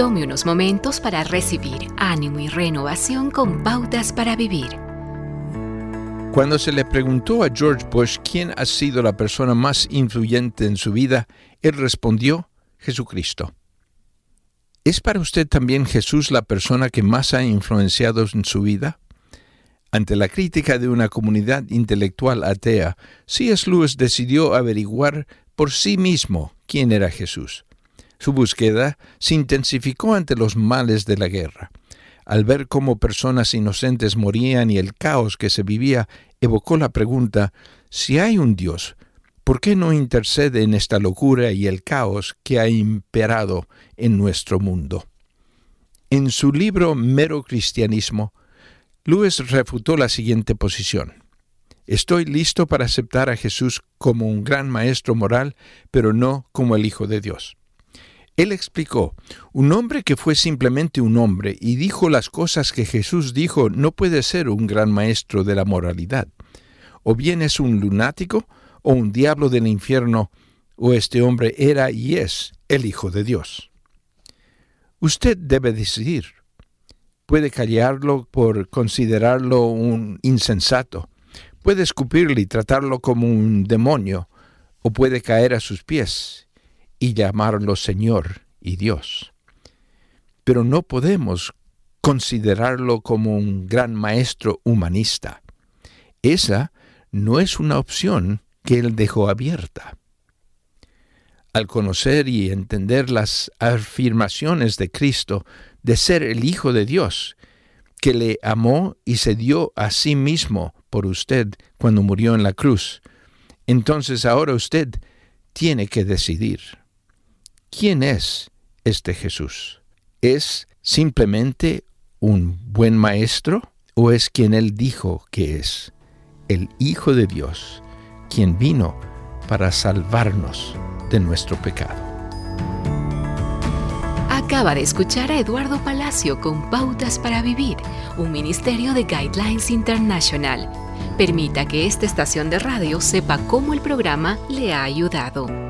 Tome unos momentos para recibir ánimo y renovación con pautas para vivir. Cuando se le preguntó a George Bush quién ha sido la persona más influyente en su vida, él respondió, Jesucristo. ¿Es para usted también Jesús la persona que más ha influenciado en su vida? Ante la crítica de una comunidad intelectual atea, C.S. Lewis decidió averiguar por sí mismo quién era Jesús. Su búsqueda se intensificó ante los males de la guerra. Al ver cómo personas inocentes morían y el caos que se vivía, evocó la pregunta, si hay un Dios, ¿por qué no intercede en esta locura y el caos que ha imperado en nuestro mundo? En su libro Mero Cristianismo, Lewis refutó la siguiente posición. Estoy listo para aceptar a Jesús como un gran maestro moral, pero no como el Hijo de Dios. Él explicó, un hombre que fue simplemente un hombre y dijo las cosas que Jesús dijo no puede ser un gran maestro de la moralidad. O bien es un lunático, o un diablo del infierno, o este hombre era y es el Hijo de Dios. Usted debe decidir. Puede callarlo por considerarlo un insensato, puede escupirle y tratarlo como un demonio, o puede caer a sus pies y llamarlo Señor y Dios. Pero no podemos considerarlo como un gran maestro humanista. Esa no es una opción que él dejó abierta. Al conocer y entender las afirmaciones de Cristo de ser el Hijo de Dios, que le amó y se dio a sí mismo por usted cuando murió en la cruz, entonces ahora usted tiene que decidir. ¿Quién es este Jesús? ¿Es simplemente un buen maestro o es quien él dijo que es? El Hijo de Dios, quien vino para salvarnos de nuestro pecado. Acaba de escuchar a Eduardo Palacio con Pautas para Vivir, un ministerio de Guidelines International. Permita que esta estación de radio sepa cómo el programa le ha ayudado.